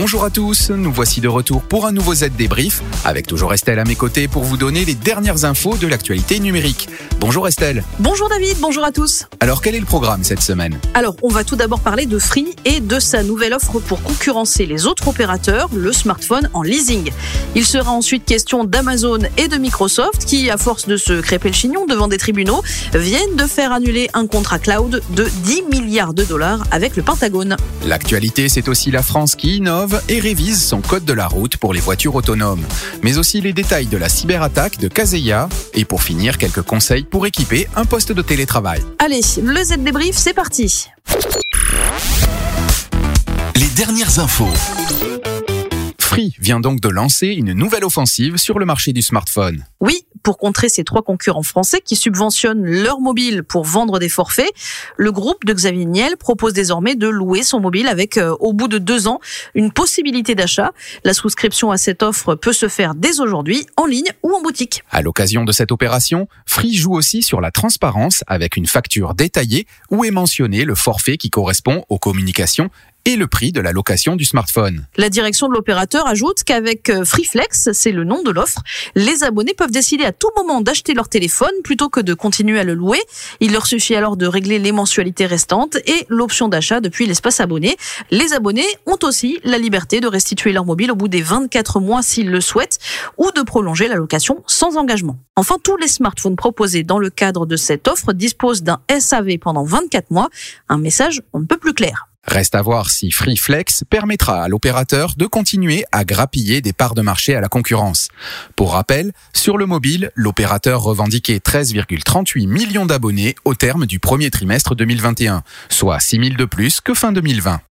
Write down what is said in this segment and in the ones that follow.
Bonjour à tous, nous voici de retour pour un nouveau Z débrief, avec toujours Estelle à mes côtés pour vous donner les dernières infos de l'actualité numérique. Bonjour Estelle. Bonjour David, bonjour à tous. Alors quel est le programme cette semaine? Alors on va tout d'abord parler de Free et de sa nouvelle offre pour concurrencer les autres opérateurs, le smartphone en leasing. Il sera ensuite question d'Amazon et de Microsoft qui, à force de se crêper le chignon devant des tribunaux, viennent de faire annuler un contrat cloud de 10 milliards de dollars avec le Pentagone. L'actualité c'est aussi la France qui innove et révise son code de la route pour les voitures autonomes, mais aussi les détails de la cyberattaque de Kaseya et pour finir quelques conseils pour équiper un poste de télétravail. Allez, le Z débrief, c'est parti. Les dernières infos. Free vient donc de lancer une nouvelle offensive sur le marché du smartphone. Oui, pour contrer ces trois concurrents français qui subventionnent leur mobile pour vendre des forfaits, le groupe de Xavier Niel propose désormais de louer son mobile avec, euh, au bout de deux ans, une possibilité d'achat. La souscription à cette offre peut se faire dès aujourd'hui, en ligne ou en boutique. À l'occasion de cette opération, Free joue aussi sur la transparence avec une facture détaillée où est mentionné le forfait qui correspond aux communications et le prix de la location du smartphone. La direction de l'opérateur ajoute qu'avec euh, FreeFlex, c'est le nom de l'offre, les abonnés peuvent décider à tout moment d'acheter leur téléphone plutôt que de continuer à le louer. Il leur suffit alors de régler les mensualités restantes et l'option d'achat depuis l'espace abonné. Les abonnés ont aussi la liberté de restituer leur mobile au bout des 24 mois s'ils le souhaitent ou de prolonger la location sans engagement. Enfin, tous les smartphones proposés dans le cadre de cette offre disposent d'un SAV pendant 24 mois, un message un peu plus clair. Reste à voir si FreeFlex permettra à l'opérateur de continuer à grappiller des parts de marché à la concurrence. Pour rappel, sur le mobile, l'opérateur revendiquait 13,38 millions d'abonnés au terme du premier trimestre 2021, soit 6 000 de plus que fin 2020.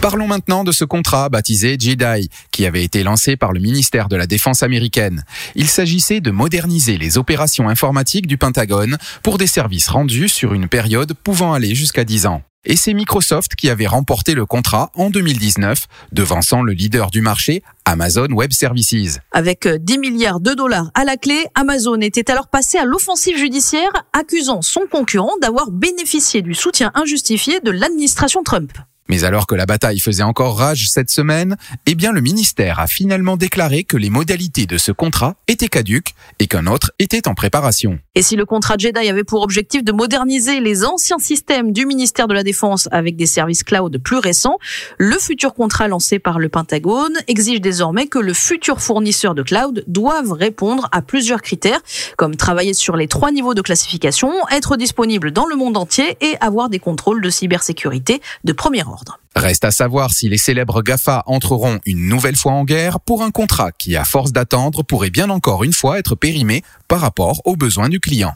Parlons maintenant de ce contrat baptisé JEDI, qui avait été lancé par le ministère de la Défense américaine. Il s'agissait de moderniser les opérations informatiques du Pentagone pour des services rendus sur une période pouvant aller jusqu'à 10 ans. Et c'est Microsoft qui avait remporté le contrat en 2019, devançant le leader du marché, Amazon Web Services. Avec 10 milliards de dollars à la clé, Amazon était alors passé à l'offensive judiciaire, accusant son concurrent d'avoir bénéficié du soutien injustifié de l'administration Trump. Mais alors que la bataille faisait encore rage cette semaine, eh bien le ministère a finalement déclaré que les modalités de ce contrat étaient caduques et qu'un autre était en préparation. Et si le contrat Jedi avait pour objectif de moderniser les anciens systèmes du ministère de la Défense avec des services cloud plus récents, le futur contrat lancé par le Pentagone exige désormais que le futur fournisseur de cloud doive répondre à plusieurs critères, comme travailler sur les trois niveaux de classification, être disponible dans le monde entier et avoir des contrôles de cybersécurité de premier ordre. Reste à savoir si les célèbres GAFA entreront une nouvelle fois en guerre pour un contrat qui, à force d'attendre, pourrait bien encore une fois être périmé par rapport aux besoins du client.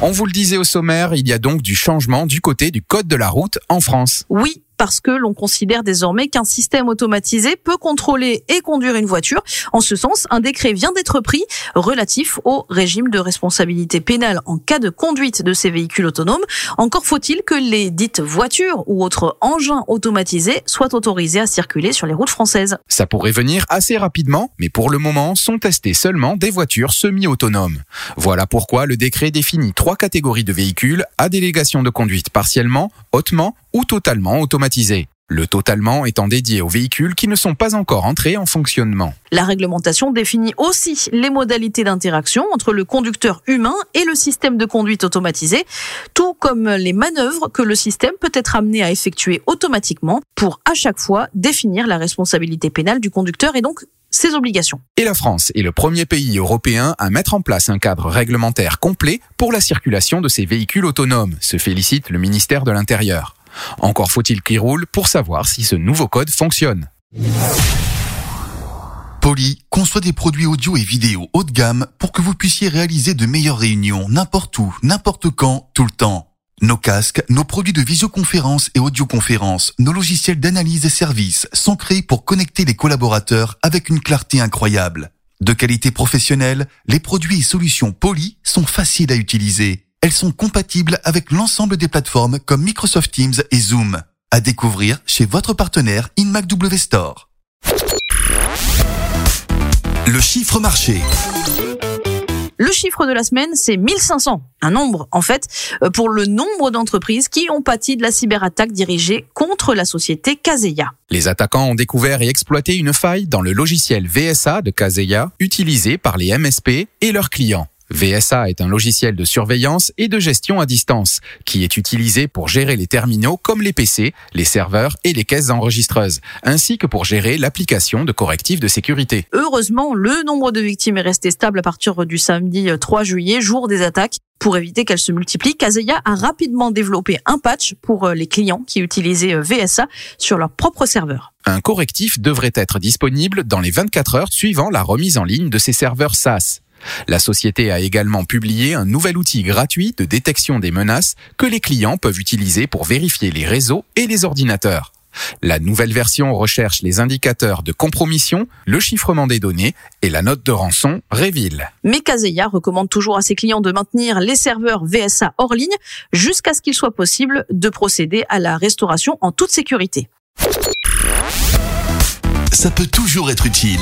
On vous le disait au sommaire, il y a donc du changement du côté du code de la route en France. Oui, parce que l'on considère désormais qu'un système automatisé peut contrôler et conduire une voiture. En ce sens, un décret vient d'être pris relatif au régime de responsabilité pénale en cas de conduite de ces véhicules autonomes. Encore faut-il que les dites voitures ou autres engins automatisés soient autorisés à circuler sur les routes françaises. Ça pourrait venir assez rapidement, mais pour le moment sont testées seulement des voitures semi-autonomes. Voilà pourquoi le décret définit trois catégories de véhicules à délégation de conduite partiellement, hautement ou totalement automatisés. Le totalement étant dédié aux véhicules qui ne sont pas encore entrés en fonctionnement. La réglementation définit aussi les modalités d'interaction entre le conducteur humain et le système de conduite automatisé, tout comme les manœuvres que le système peut être amené à effectuer automatiquement pour à chaque fois définir la responsabilité pénale du conducteur et donc ses obligations. Et la France est le premier pays européen à mettre en place un cadre réglementaire complet pour la circulation de ces véhicules autonomes, se félicite le ministère de l'Intérieur. Encore faut-il qu'il roule pour savoir si ce nouveau code fonctionne. Poly conçoit des produits audio et vidéo haut de gamme pour que vous puissiez réaliser de meilleures réunions n'importe où, n'importe quand, tout le temps. Nos casques, nos produits de visioconférence et audioconférence, nos logiciels d'analyse et services sont créés pour connecter les collaborateurs avec une clarté incroyable. De qualité professionnelle, les produits et solutions Poly sont faciles à utiliser. Elles sont compatibles avec l'ensemble des plateformes comme Microsoft Teams et Zoom. À découvrir chez votre partenaire InMacW Store. Le chiffre marché. Le chiffre de la semaine, c'est 1500. Un nombre, en fait, euh, pour le nombre d'entreprises qui ont pâti de la cyberattaque dirigée contre la société Kaseya. Les attaquants ont découvert et exploité une faille dans le logiciel VSA de Kaseya utilisé par les MSP et leurs clients. VSA est un logiciel de surveillance et de gestion à distance qui est utilisé pour gérer les terminaux comme les PC, les serveurs et les caisses enregistreuses, ainsi que pour gérer l'application de correctifs de sécurité. Heureusement, le nombre de victimes est resté stable à partir du samedi 3 juillet, jour des attaques. Pour éviter qu'elles se multiplient, Kaseya a rapidement développé un patch pour les clients qui utilisaient VSA sur leur propre serveur. Un correctif devrait être disponible dans les 24 heures suivant la remise en ligne de ces serveurs SaaS. La société a également publié un nouvel outil gratuit de détection des menaces que les clients peuvent utiliser pour vérifier les réseaux et les ordinateurs. La nouvelle version recherche les indicateurs de compromission, le chiffrement des données et la note de rançon Reveal. Mais Kaseya recommande toujours à ses clients de maintenir les serveurs VSA hors ligne jusqu'à ce qu'il soit possible de procéder à la restauration en toute sécurité. Ça peut toujours être utile.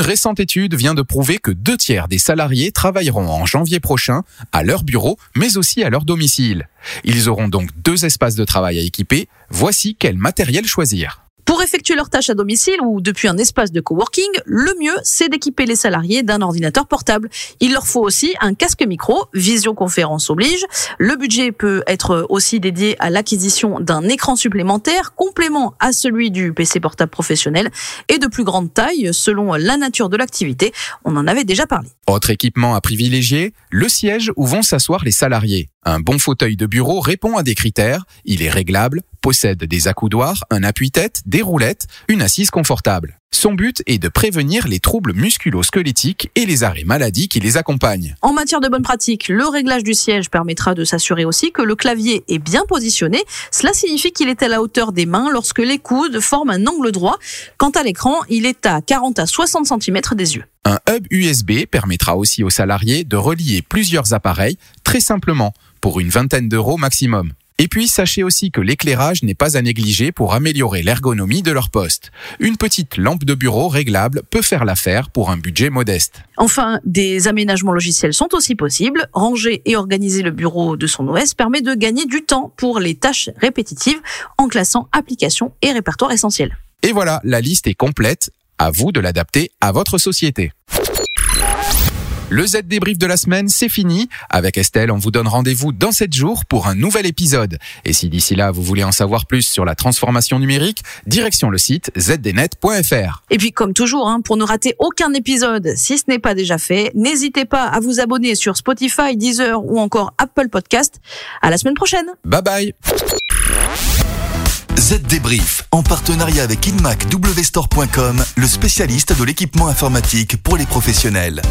Une récente étude vient de prouver que deux tiers des salariés travailleront en janvier prochain à leur bureau, mais aussi à leur domicile. Ils auront donc deux espaces de travail à équiper. Voici quel matériel choisir. Pour effectuer leurs tâches à domicile ou depuis un espace de coworking, le mieux, c'est d'équiper les salariés d'un ordinateur portable. Il leur faut aussi un casque micro, visioconférence oblige. Le budget peut être aussi dédié à l'acquisition d'un écran supplémentaire, complément à celui du PC portable professionnel et de plus grande taille selon la nature de l'activité. On en avait déjà parlé. Autre équipement à privilégier, le siège où vont s'asseoir les salariés. Un bon fauteuil de bureau répond à des critères. Il est réglable, possède des accoudoirs, un appui-tête, des roulettes, une assise confortable. Son but est de prévenir les troubles musculo-squelettiques et les arrêts maladie qui les accompagnent. En matière de bonne pratique, le réglage du siège permettra de s'assurer aussi que le clavier est bien positionné. Cela signifie qu'il est à la hauteur des mains lorsque les coudes forment un angle droit. Quant à l'écran, il est à 40 à 60 cm des yeux. Un hub USB permettra aussi aux salariés de relier plusieurs appareils très simplement pour une vingtaine d'euros maximum. Et puis sachez aussi que l'éclairage n'est pas à négliger pour améliorer l'ergonomie de leur poste. Une petite lampe de bureau réglable peut faire l'affaire pour un budget modeste. Enfin, des aménagements logiciels sont aussi possibles. Ranger et organiser le bureau de son OS permet de gagner du temps pour les tâches répétitives en classant applications et répertoires essentiels. Et voilà, la liste est complète. À vous de l'adapter à votre société. Le Z débrief de la semaine, c'est fini. Avec Estelle, on vous donne rendez-vous dans 7 jours pour un nouvel épisode. Et si d'ici là, vous voulez en savoir plus sur la transformation numérique, direction le site zdnet.fr. Et puis, comme toujours, hein, pour ne rater aucun épisode, si ce n'est pas déjà fait, n'hésitez pas à vous abonner sur Spotify, Deezer ou encore Apple Podcast. À la semaine prochaine. Bye bye. Z Débrief, en partenariat avec InmacWstore.com, le spécialiste de l'équipement informatique pour les professionnels.